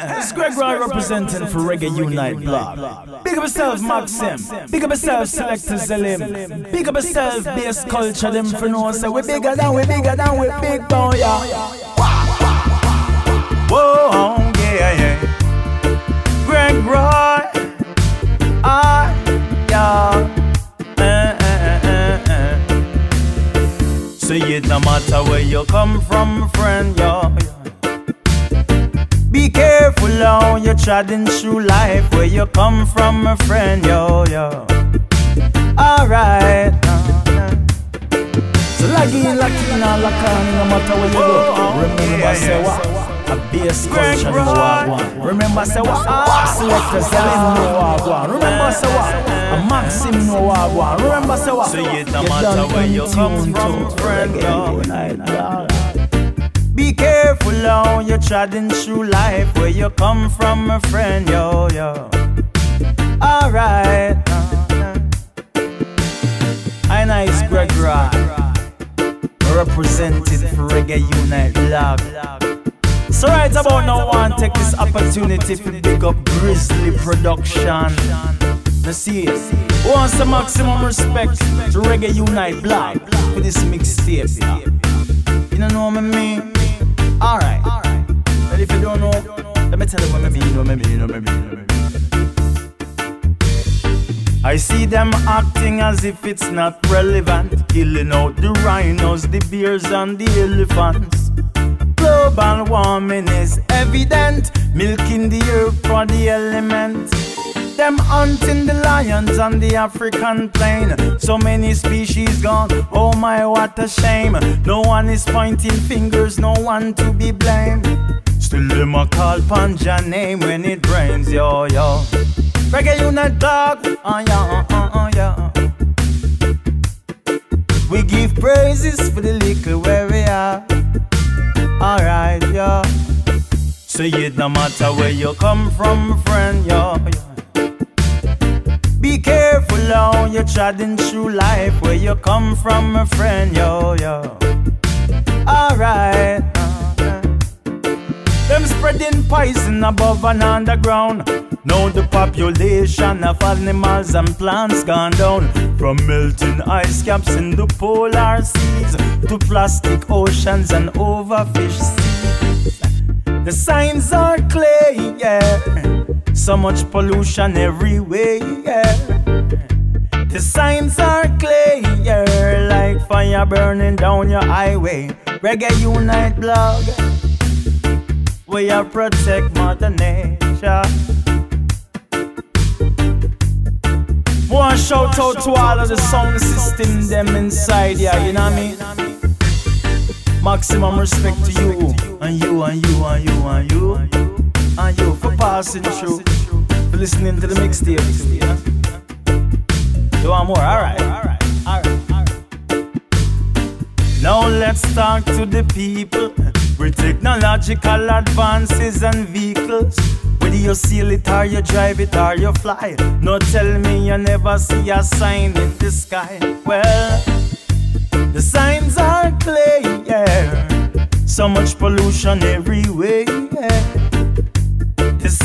It's Greg Roy representing for Reggae Unite blog. Big up yourself, Maxim. Big up yourself, Selector Salim. Big up yourself, bass culture, them for no say we bigger than we bigger than we big boy, yeah. Whoa, yeah, yeah. Greg Roy, ah, yeah. So it no matter where you come from, friend, yeah. Yeah. Be careful how you're treading through life, where you come from, my friend, yo, yo. Alright. Uh. So lucky, lucky, now lock on, no matter where you go. Oh, oh, Remember, say what? A bass culture what one. Remember, say what? Ah, Selector Salim know what one. Remember, say what? A Maxim what one. Remember, say what? So it no matter where you come from, friend, yo. How you're treading through life, where you come from, my friend, yo, yo. Alright. Uh-huh. I nice Greg Roy, represented for Reggae Unite blog. So right about now, to take this opportunity to big up Grizzly Production. Now see it. Want some maximum respect to Reggae Unite blog for this mixtape. You know what I mean? Alright. But if you don't know, let me tell you what I mean, know, maybe, you know, maybe, you. I see them acting as if it's not relevant, killing out the rhinos, the bears, and the elephants. Global warming is evident, milking the earth for the elements. Them hunting the lions on the African plain. So many species gone. Oh my, what a shame. No one is pointing fingers, no one to be blamed. Still them a call Panja name when it rains, yo yo. Reggae unit dog, oh yeah, oh, oh yeah. We give praises for the liquor where we are. Alright, yo. So it no matter where you come from, friend, yo. yo. Be careful how you're treading through life, where you come from, my friend, yo, yo. Alright. Uh-huh. Them spreading poison above and underground. Now the population of animals and plants gone down. From melting ice caps in the polar seas to plastic oceans and overfished seas. The signs are clear, yeah. So much pollution everywhere. The signs are clear, like fire burning down your highway. Reggae Unite blog, we are protect Mother Nature. One shout out to all of the sound system them inside, yeah, you know what I mean? Maximum respect to you, and you, and you, and you, and you, and you for passing through, for listening to the mixtape. you? You want more? Alright, alright, alright. Now let's talk to the people with technological advances and vehicles. Whether you seal it or you drive it or you fly. No tell me you never see a sign in the sky. Well, the signs are clear, yeah. So much pollution everywhere,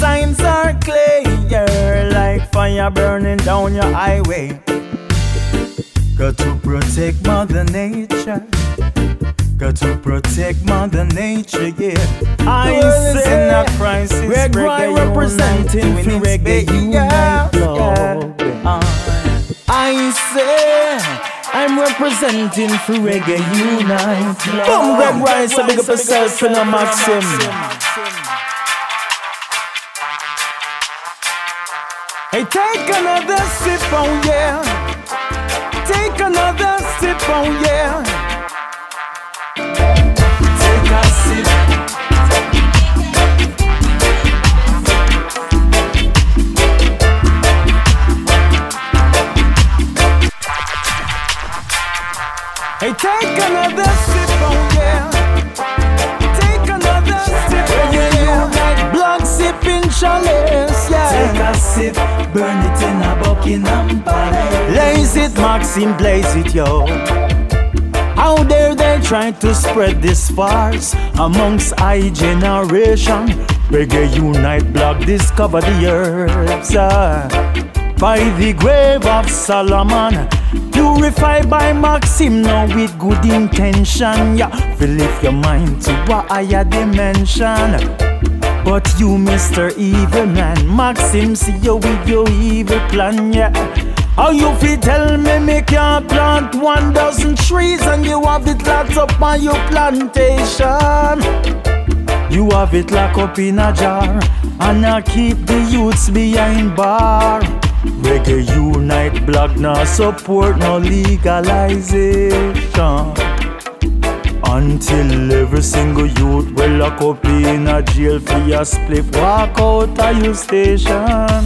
signs are clear, like fire burning down your highway. Got to protect Mother Nature. Got to protect Mother Nature, yeah. I is in a crisis. Greg Roy representing for Reggae Unite blog. Uh, I say I'm representing for Reggae Unite. Boom, Greg Roy, so big up yourself and a Maxim. Hey, take another sip, oh yeah. Take another sip, oh yeah. Take a sip. Hey, take another sip, chalice, yeah. Take a sip, burn it in a Buckingham Palace. Blaze it, Maxim, blaze it, yo. How dare they try to spread this farce amongst I generation? Reggae Unite blog discover the herbs uh, by the grave of Solomon. Purified by Maxim now with good intention. Yeah, to lift your mind to a higher dimension. But you, Mr. Evil Man, Maxim, see you with your evil plan, yeah. How you fi tell me me can't plant one dozen trees and you have it locked up on your plantation? You have it locked up in a jar And I keep the youths behind bar Reggae Unite blog now support no legalization Until every single youth will lock up in a jail for your split Walk out of your station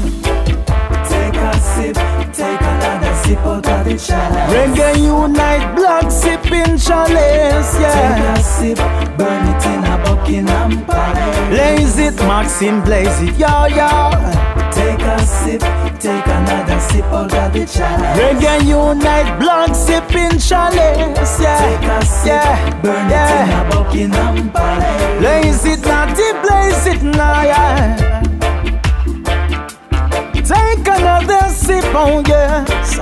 Take a sip, take another sip out of the chalice Reggae Unite blog sipping chalice, yeah Take a sip, burn it in a Buckingham Palace. Blaze it, Maxim, blaze it, yo, yo. Take a sip, take another sip out of the chalice. Reggae Unite, blank sipping chalice, yeah. Take a sip, yeah. burn yeah. it in a Buckingham Palace. Blaze it, naughty, blaze it now, yeah. Take another sip, oh yes.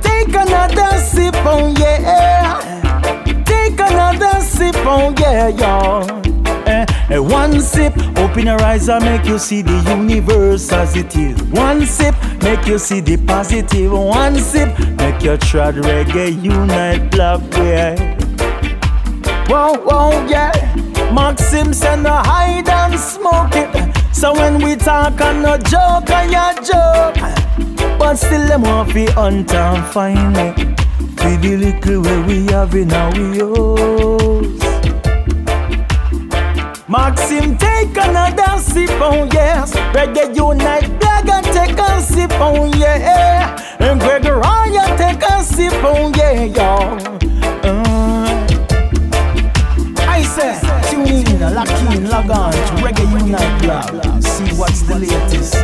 Take another sip, oh yeah. Take another sip, oh yeah, y'all. One sip, open your eyes and make you see the universe as it is. One sip, make you see the positive. One sip, make you try reggae unite black way. Whoa, whoa, yeah. Maxim send a hide and smoke it. So when we talk and no joke, and ya joke. But still them want fi hunt and find it. For the little way we have in our house. Maxim, take another sip, oh yes. Reggae Unite, Blagger, take a sip, oh yeah. And Gregoriah, take a sip, oh yeah, y'all. Uh, I say, tune in, lock in, log on to Reggae Unite blog. See what's the latest.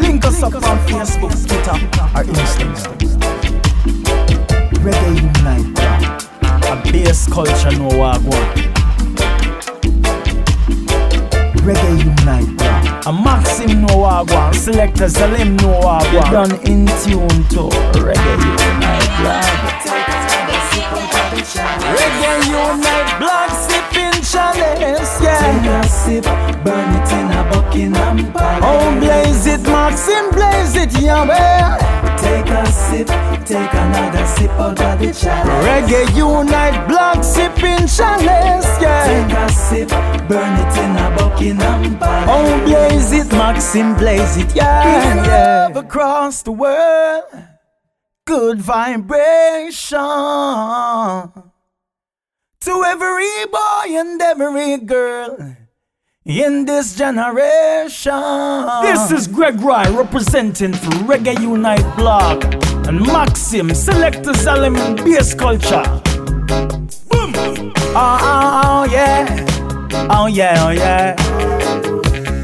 Link us up on Facebook, Twitter, or Instagram. Reggae Unite blog. A bass culture, no wagwan. Reggae wagwan, selector Salim no wagwan. You done in tune to Reggae Unite, bro. Reggae Unite, blog sipping chalice, yeah. Take a sip, burn it in a Buckingham Palace. Oh, blaze it, Maxim, blaze it, Yahweh. Take a sip, take another sip out of the chalice. Reggae Unite, blog sipping chalice, yeah. Take a sip, burn it in a Buckingham Palace. Oh, blaze it, Maxim, blaze it, yeah. yeah. Love across the world, good vibration to every boy and every girl in this generation. This is Greg Roy representing for Reggae Unite blog and Maxim Selector Salim Bass Culture. Oh, oh, oh, yeah. Oh, yeah, oh, yeah.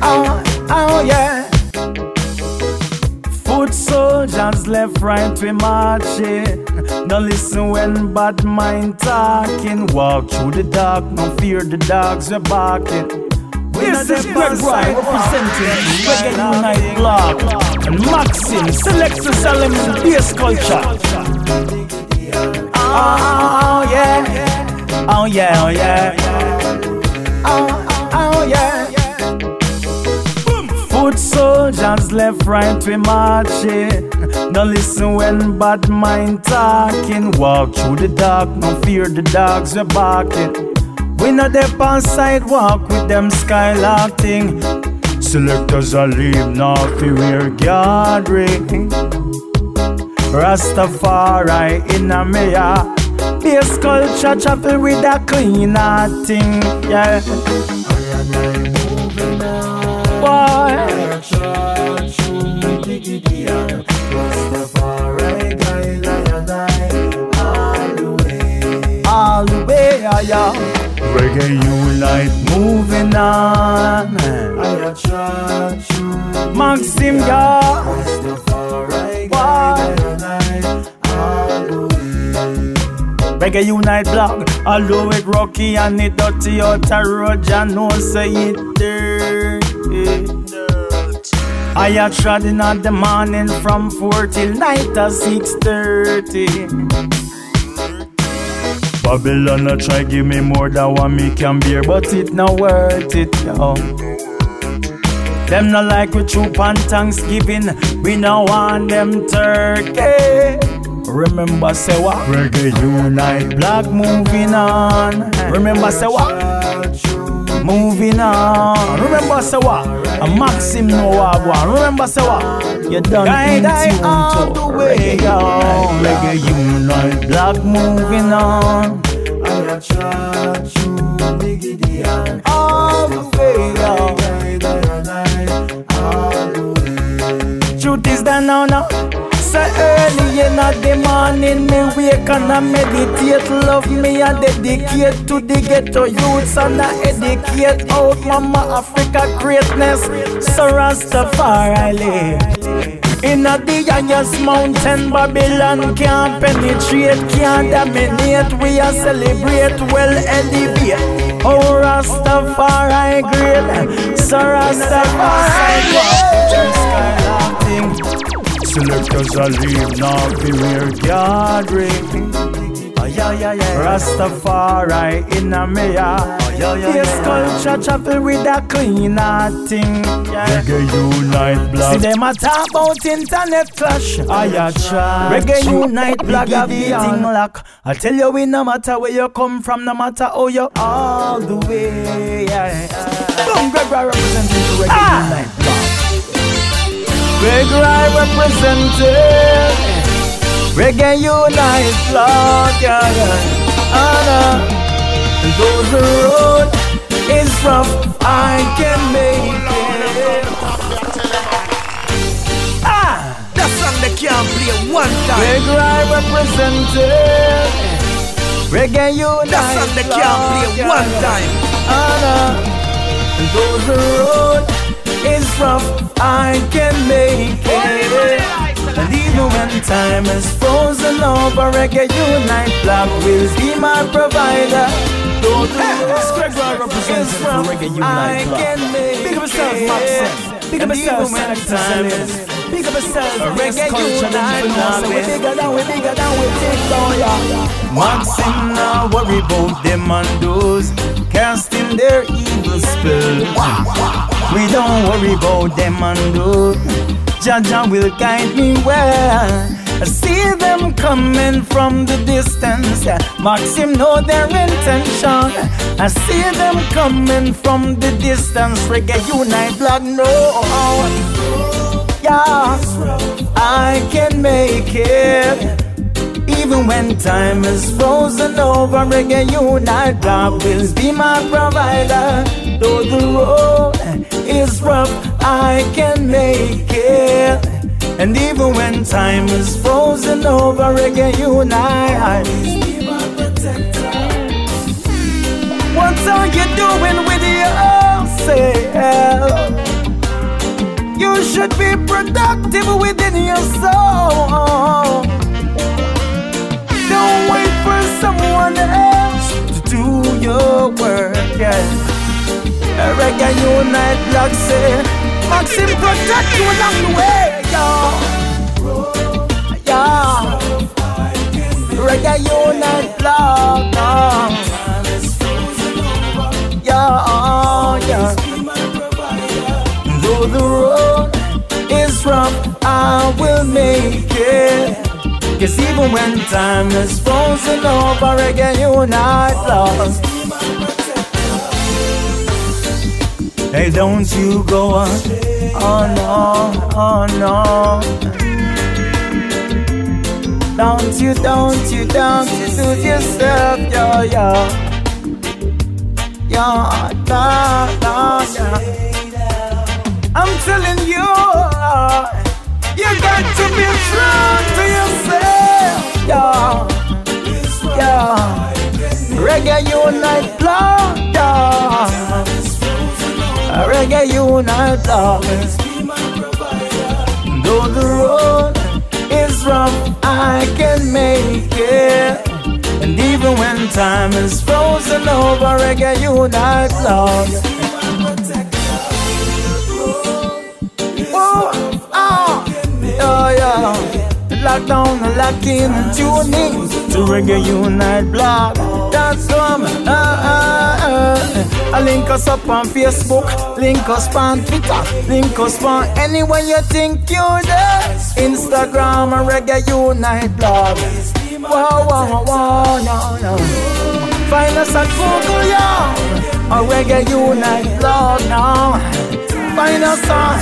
Oh, oh, yeah. Foot soldiers left, right, we marching. Now listen when bad mind talking. Walk through the dark, no fear the dogs are barking. This is Greg Roy representing Reggae Unite Blog and Maxim Selector Salim Bass Culture. Oh, oh, oh yeah. Oh, yeah, oh, yeah. Oh, oh, oh, yeah. Foot soldiers left, right, we marching. Now listen when bad mind talking. Walk through the dark, no fear the dogs are barking. We not there on sidewalk with them skylark thing. Selectors are leave now fi wear guard ring. Rastafari in a mayor. Bass culture chapel with a cleaner thing, yeah. Boy. All the way, yeah, yeah. Reggae Unite moving on. Maxim, yeah. Reggae Unite blog. Although it rocky and it dirty out a road, I know say it dirty. I had trod in the morning from 4 till night at 6.30 Babylon a try give me more than what me can bear But it not worth it, yo Them not like we troop on Thanksgiving We no want them turkey Remember say what? Reggae unite, blog moving on. Remember say what? Moving on. Remember say what? A Maxim no one. Remember say what? You done in tune all the way on. Reggae unite, blog moving on. I a charge you, diggity all the way on. In the morning, me wake and I meditate. Love me I dedicate to the ghetto youths and I educate out Mama Africa greatness. So Rastafari live. In a the highest mountain, Babylon can't penetrate, can't dominate. We are celebrate, well elevate. Oh Rastafari great, so Rastafari great. Selectors are leave now beware gathering Rastafari in a mea. Yes, culture chapel with a cleaner thing Reggae unite blog See them a talk about internet clash. I a try Reggae unite blog a beating lock I tell you we no matter where you come from No matter how you all the way. Yeah. Boom, Greg Roy representing Reggae ah. unite Big Rai represented. Reggae Unite Lord, yeah, yeah. Anna Though the road is rough I can make it. Ah! That song they can't play one time. Big Rai represented. Reggae Unite That song they can't play one time. Anna Though the road is rough, I can make it. And even when time is frozen over, reggae unite, blog will be my provider. Greg Roy represents reggae unite, blog. Big up yourself, Maxim. Big up yourself, Selector Big up yourself, reggae unite, blog. We bigger than we bigger than we big down, yeah. Maxim now worry about them and those casting their evil spell. We don't worry about them and do. Jah Jah will guide me well. I see them coming from the distance. Maxim know their intention. I see them coming from the distance. Reggae Unite Blog, no. Yeah, I can make it. Even when time is frozen over, Reggae Unite Blog will be my provider. Though the road is rough, I can make it. And even when time is frozen over, reggae unite. What are you doing with yourself? You should be productive within your Reggae Unite Blog say. Maxim protect you along the way, yo. Yeah Reggae Unite Blog Yeah, yeah Though the road is rough I will make it. Cause even when time is frozen over Reggae Unite Blog Hey, don't you go on. Oh no, oh no. Don't you, don't you, don't you do yourself, yo, yo. Yo, da, da, da. I'm telling you Reggae unite darkness. Though the road is rough, I can make it. And even when time is frozen over, reggae unite blog. Oh, ah, oh, yeah. Lock down, lock in, tune in to Reggae Unite blog. That's some. Uh, uh, uh. I link us up on Facebook, link us on Twitter, link us on anywhere you think you're there. Instagram, Reggae Unite blog. Wow, wow, wow, no, no. Find us at Google, yeah. Or Reggae Unite blog now. Find us on.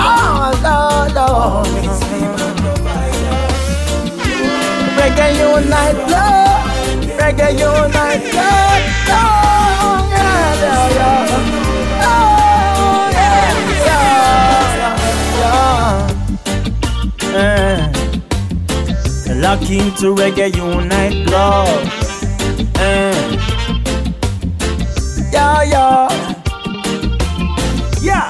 Oh, Lord, Lord. Reggae Unite blog. Reggae Unite blog. Oh, yeah, yeah, yeah. Oh, yeah, yeah, yeah. yeah. Into Reggae Unite love. Eh. Yeah, yeah. Yeah.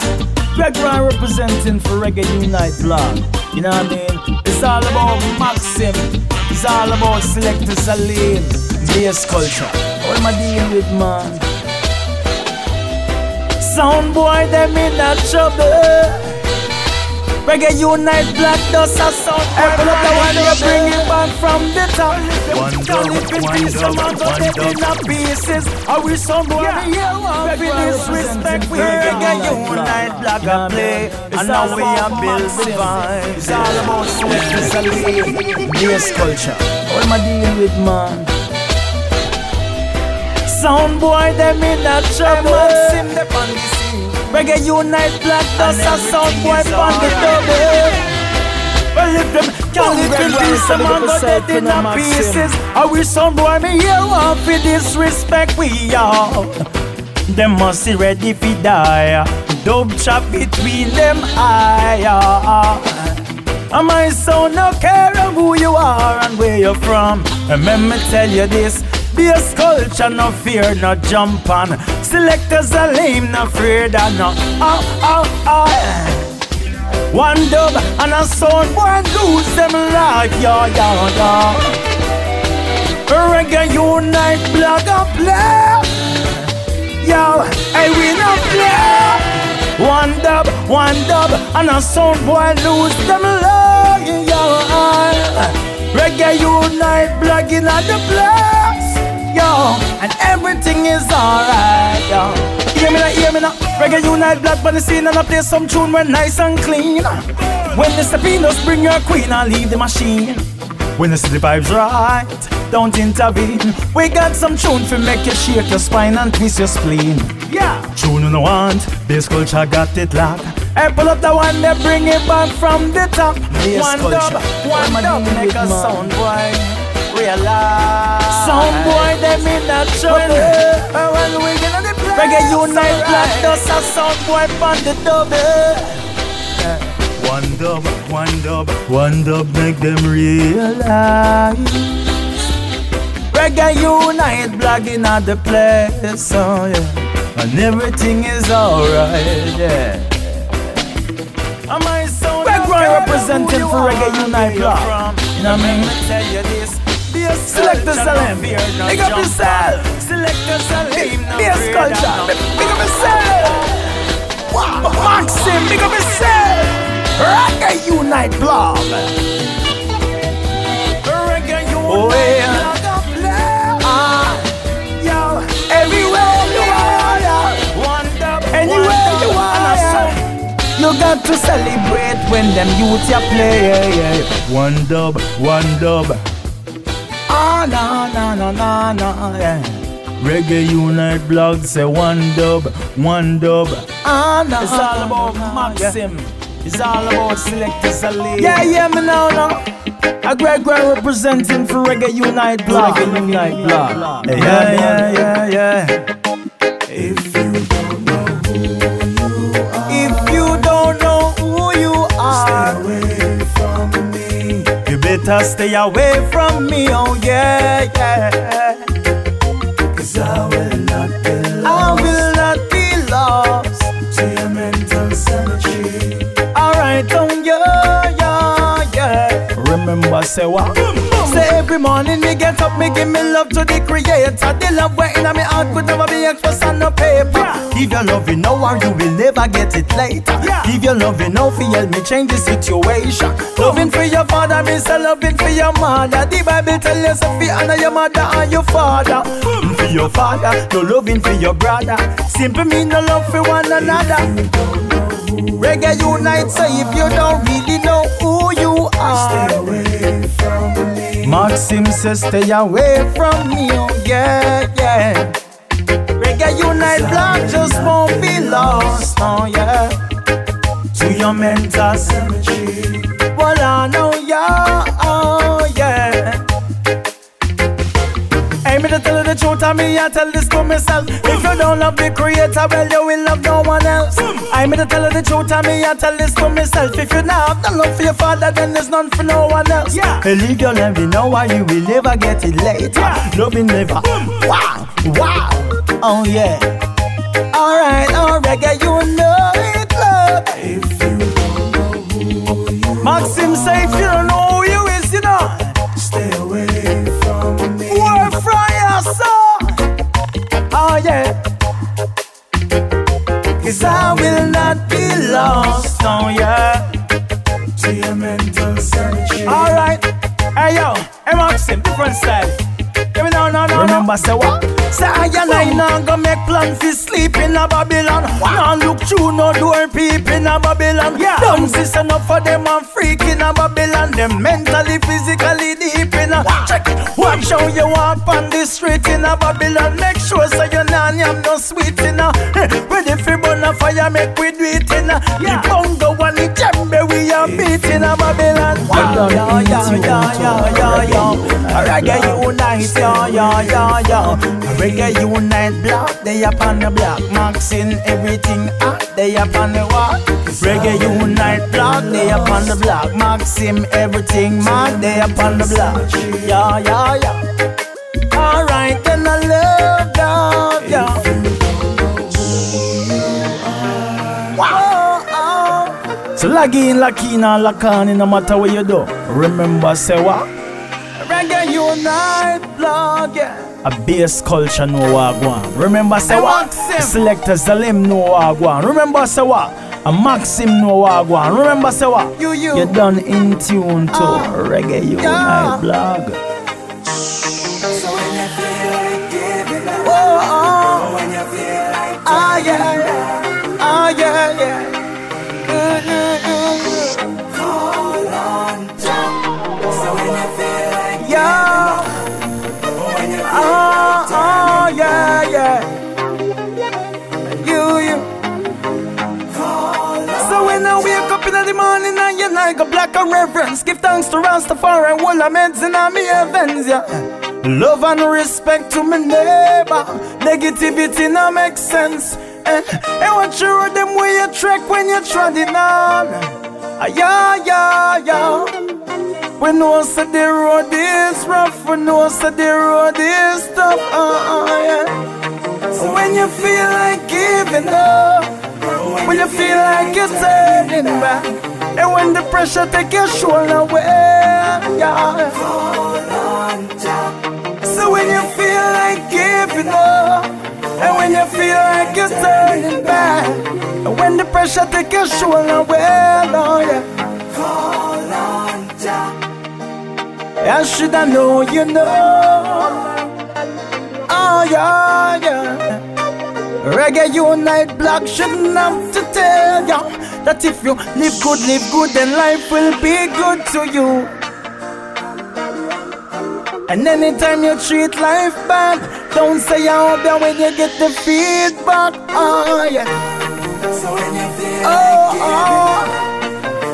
Ryan representing for Reggae Unite blog. You know what I mean? It's all about Maxim. It's all about Selector Salim. Bass culture. What am I dealing with, man? Sound boy, them in that trouble. Reggae Unite Blog Dust a sound Apple up the one you bring it back from the top. One dub, one dub, one dub. in pieces. I wish someone yeah. here want for disrespect We Reggae Unite Blog a play. And now we are build the vibe It's all about sweat, Bass culture. What am I dealing with man? Sound boy them in a trouble. Maxim the on Reggae Unite Blog Dust a sound boy on the double. Well if them can't live in peace I'm gonna dead in a pieces. I wish some boy me here want for disrespect we are Them must be ready fi die. Dub chop between them eye. And my son no care who you are and where you're from? Remember tell you this Bass culture, no fear, no jump on. Selectors are lame, no afraid of no. Oh, oh, oh. One dub and a sound boy lose them like yo, yo, yo. Reggae unite, blog up, play. Yo, hey, we no play. One dub, one dub, and a sound boy lose them like yo. Reggae unite, blogging at the place yo, and everything is alright, yo. Hear me now, hear me now. Reggae unite blog on the scene and I play some tune when nice and clean. When the Stepinos bring your queen, I leave the machine. When the city vibes right, don't intervene. We got some tune for make you shake your spine and twist your spleen. Yeah, tune you no want, bass culture got it locked. Hey, pull up the one that bring it back from the top. Bass one culture. dub, one dub, make a sound boy realize. Some boy them in that trouble. When, when we get on the place. Reggae unite blog dust a sound boy on the double. Eh. One dub, one dub, one dub make them realize. Reggae unite blogging at the place, oh yeah, and everything is alright, yeah. Am I so Greg Ryan representing for Reggae Unite Blog. You know what I mean? Tell you this. Selector Salim. Big up yourself. Selector Salim. Bass culture. Big up yourself. Wow. Maxim. Big up yourself. Reggae Unite blog. Reggae Unite oh, yeah. Ah, yo, everywhere you are, anywhere you are, you got to celebrate when them youths ya play. One dub, one dub. Ah, no, no, no, no, no, yeah. Reggae Unite blog say one dub, one dub. Ah, no, it's all about Maxim. Yeah. It's all about Selector Salim. Yeah, yeah, me now, now. A Greg Greg representing for Reggae Unite blog. Reggae Unite blog. Yeah, yeah, yeah, yeah. If better stay away from me, oh yeah, yeah. Cause I will not be lost. I will not be lost to your mental cemetery. Alright, oh yeah, yeah, yeah. Remember, say what? Say every morning me get up, me give me love to the creator. The love where in my heart could never be expressed on no paper. Yeah. Give your love now or you will never get it later. Yeah. Give your love now for help me change the situation. Loving for your father means loving for your mother. The Bible tell us if you honor your mother and your father. Mm, for your father, no loving for your brother. Simple mean no love for one another. Reggae unite, so if you don't really know who you are, Maxim says, stay away from me, oh yeah, yeah. Reggae unite, blog just won't be lost, oh yeah. To your mental cemetery. Well, I know, yeah, oh truth, I me I tell this to myself. If you don't love the creator, well, you will love no one else. I me to tell you the truth, I me I tell this to myself. If you not have the love for your father, then there's none for no one else. Yeah. Love, you know why you will never get it later. Yeah. Loving never. Wow, wow, oh yeah. Alright, alright, yeah, you know it, love. If you don't know who you Maxim say if you don't lost, oh yeah. To your mental sanity. Alright. Hey yo, hey Maxim, different style. Give me now, now, now. Remember, say what? Say I and I now go make plan for sleep in a Babylon. Now look through no door peep in a Babylon. Yeah. Don't see enough for them and freak in a Babylon. Them mentally, physically deep in a. Check it. Watch how you walk on the street in a Babylon. Make sure so you not am no sweet in a. Ready for burn a fire, make we do it. Yeah. The bongo and the djembe we are beating a Babylon. Wow. Yeah, yeah, yeah, yeah, yeah, yeah. Reggae unite, yeah, yeah, yeah, yeah. Reggae unite block, they up on the block. Maxing everything up, they up on the walk. Reggae unite block, they up on the block. Maxim everything mad, they up on the block. Yeah, yeah, yeah. So log in, lock in, and lock on, no matter what you do. Remember, say what? Reggae unite block, yeah. A bass culture no go. Remember say what? Selectors Zalim know what go on. Remember say what? A Maxim no go. Remember say what? You you. You done in tune to uh, Reggae Unite yeah. blog. So when you feel like giving up, oh, oh. when you feel like ah yeah, like a reverence, give thanks to Rastafari and all meds in my heavens, yeah. Love and respect to my neighbor. Negativity no make sense. And, and what you them way you track when you're treading on. Ah, yeah, yeah, yeah. We know say the road is rough, we know say the road is tough, uh, uh, yeah. When you feel like giving up, when you feel like you're turning back, and when the pressure take your shoulder away, yeah. So when you feel like giving up, and when you feel like you're turning back, and when the pressure take your shoulder away, oh yeah. Call on Jah. I should I know you know. Oh yeah, yeah. Reggae Unite Blog shouldn't have to tell ya that if you live good, live good, then life will be good to you. And anytime you treat life bad, don't say you're there when you get the feedback. Oh yeah. So when you feel oh,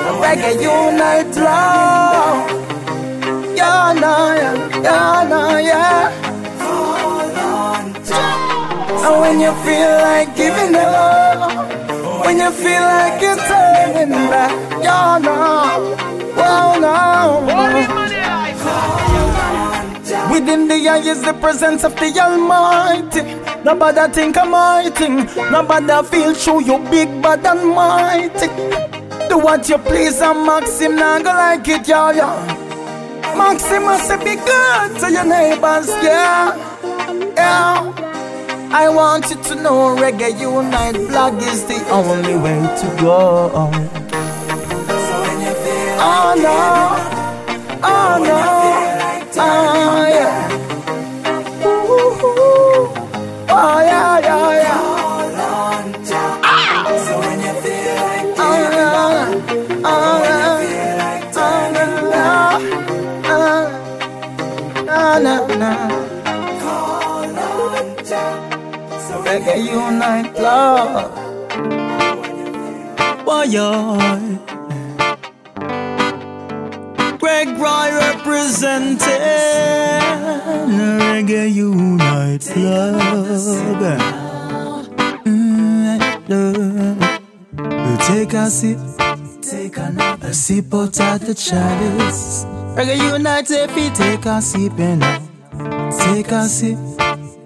oh, Reggae Unite Blog yeah, nah, yeah, yeah, nah, yeah. And when you feel like giving up, when you feel like you're turning back, you're no, well, no. Within the eye is the presence of the Almighty. Nobody think I'm mighty. Nobody feel true, you big bad and mighty. Do what you please, and Maxim, not go like it, yeah, yeah. Maximus, be good to your neighbors, yeah. Yeah. I want you to know Reggae Unite blog is the only way to go. Oh no, oh no, oh yeah. Oh yeah, yeah, yeah. na na. Reggae unite love. Boy, Greg Roy representing Reggae Unite Club. Mm, take a sip, take another sip out of the chalice. Reggae unite if you take a sip and take a sip.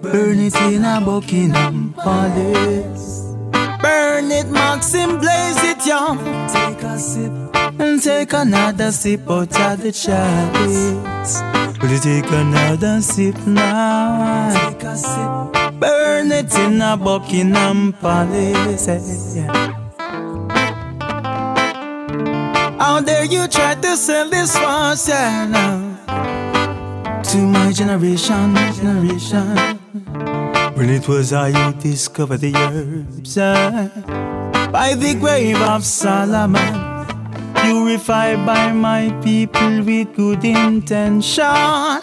Burn it in a Buckingham Palace. Burn it, Maxim, blaze it, young. Take a sip and take another sip out of the chalice. Will you take another sip now? Take a sip. Burn it in a Buckingham Palace. Yeah. How dare you try to sell this once, yeah, now To my generation, generation When it was I who discovered the herbs, yeah By the grave of Solomon Purified by my people with good intention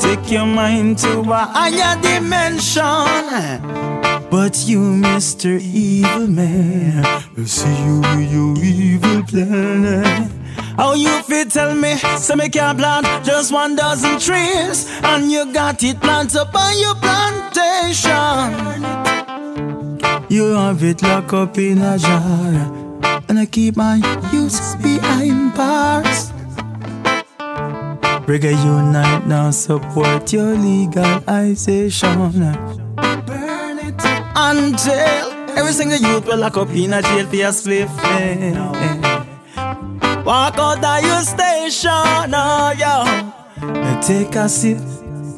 Take your mind to a higher dimension but you, Mr. Evil Man, I see you with your evil plan. How you fit tell me, so me can't plant just one dozen trees, and you got it planted up on your plantation. You have it locked up in a jar, and I keep my youth behind bars. Reggae Unite now support your legalization Burn it jail. Every single youth will lock up in a jail for a spliff. Walk out of your station, oh yo. Take a sip,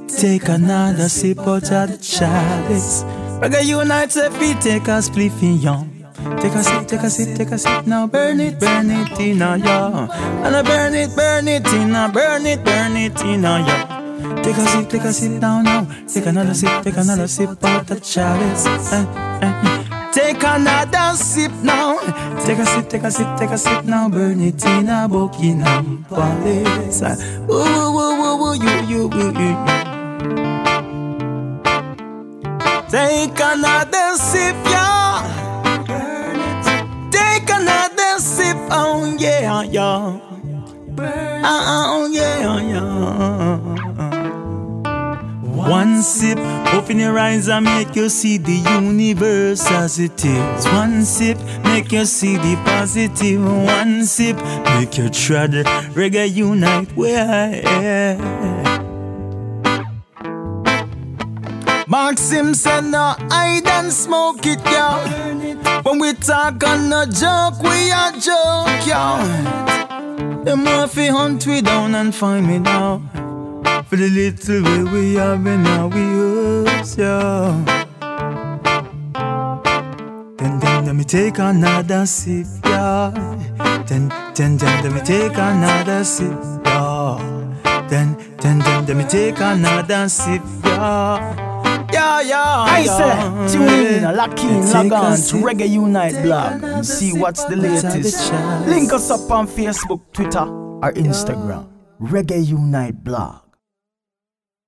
take another sip out of the chalice. Reggae unite if we take a spliff in young. Take a sip, take a sip, take a sip now. Burn it, burn it in a yo. And I burn it, burn it in a, burn it, burn it in a yo. Take a sip, take a sip down now. Take another sip, take another sip out the chalice. Eh, eh. Take another sip now. Take a sip, take a sip, take a sip now. Burn it in a Buckingham Palace. Ooh, ooh, ooh, ooh, ooh, you, you, you, you. Take another sip, yeah. Take another sip, oh yeah, yeah. Ah, ah, oh yeah, yeah. One sip, open your eyes and make you see the universe as it is. One sip, make you see the positive. One sip, make you try tread reggae unite where I am. Maxim said no hide and smoke it, y'all. When we talk on no joke, we are joke, y'all. The Murphy hunt we down and find me now. For the little way we have been now we use yeah. Then then let me take another sip, yeah. Then then then let me take another sip, yeah. Then then then let me take another sip, yeah. Yeah, yeah, I say, tune in, lock in, log on to Reggae Unite blog and see what's the latest. Link us up on Facebook, Twitter, or Instagram. Reggae Unite blog.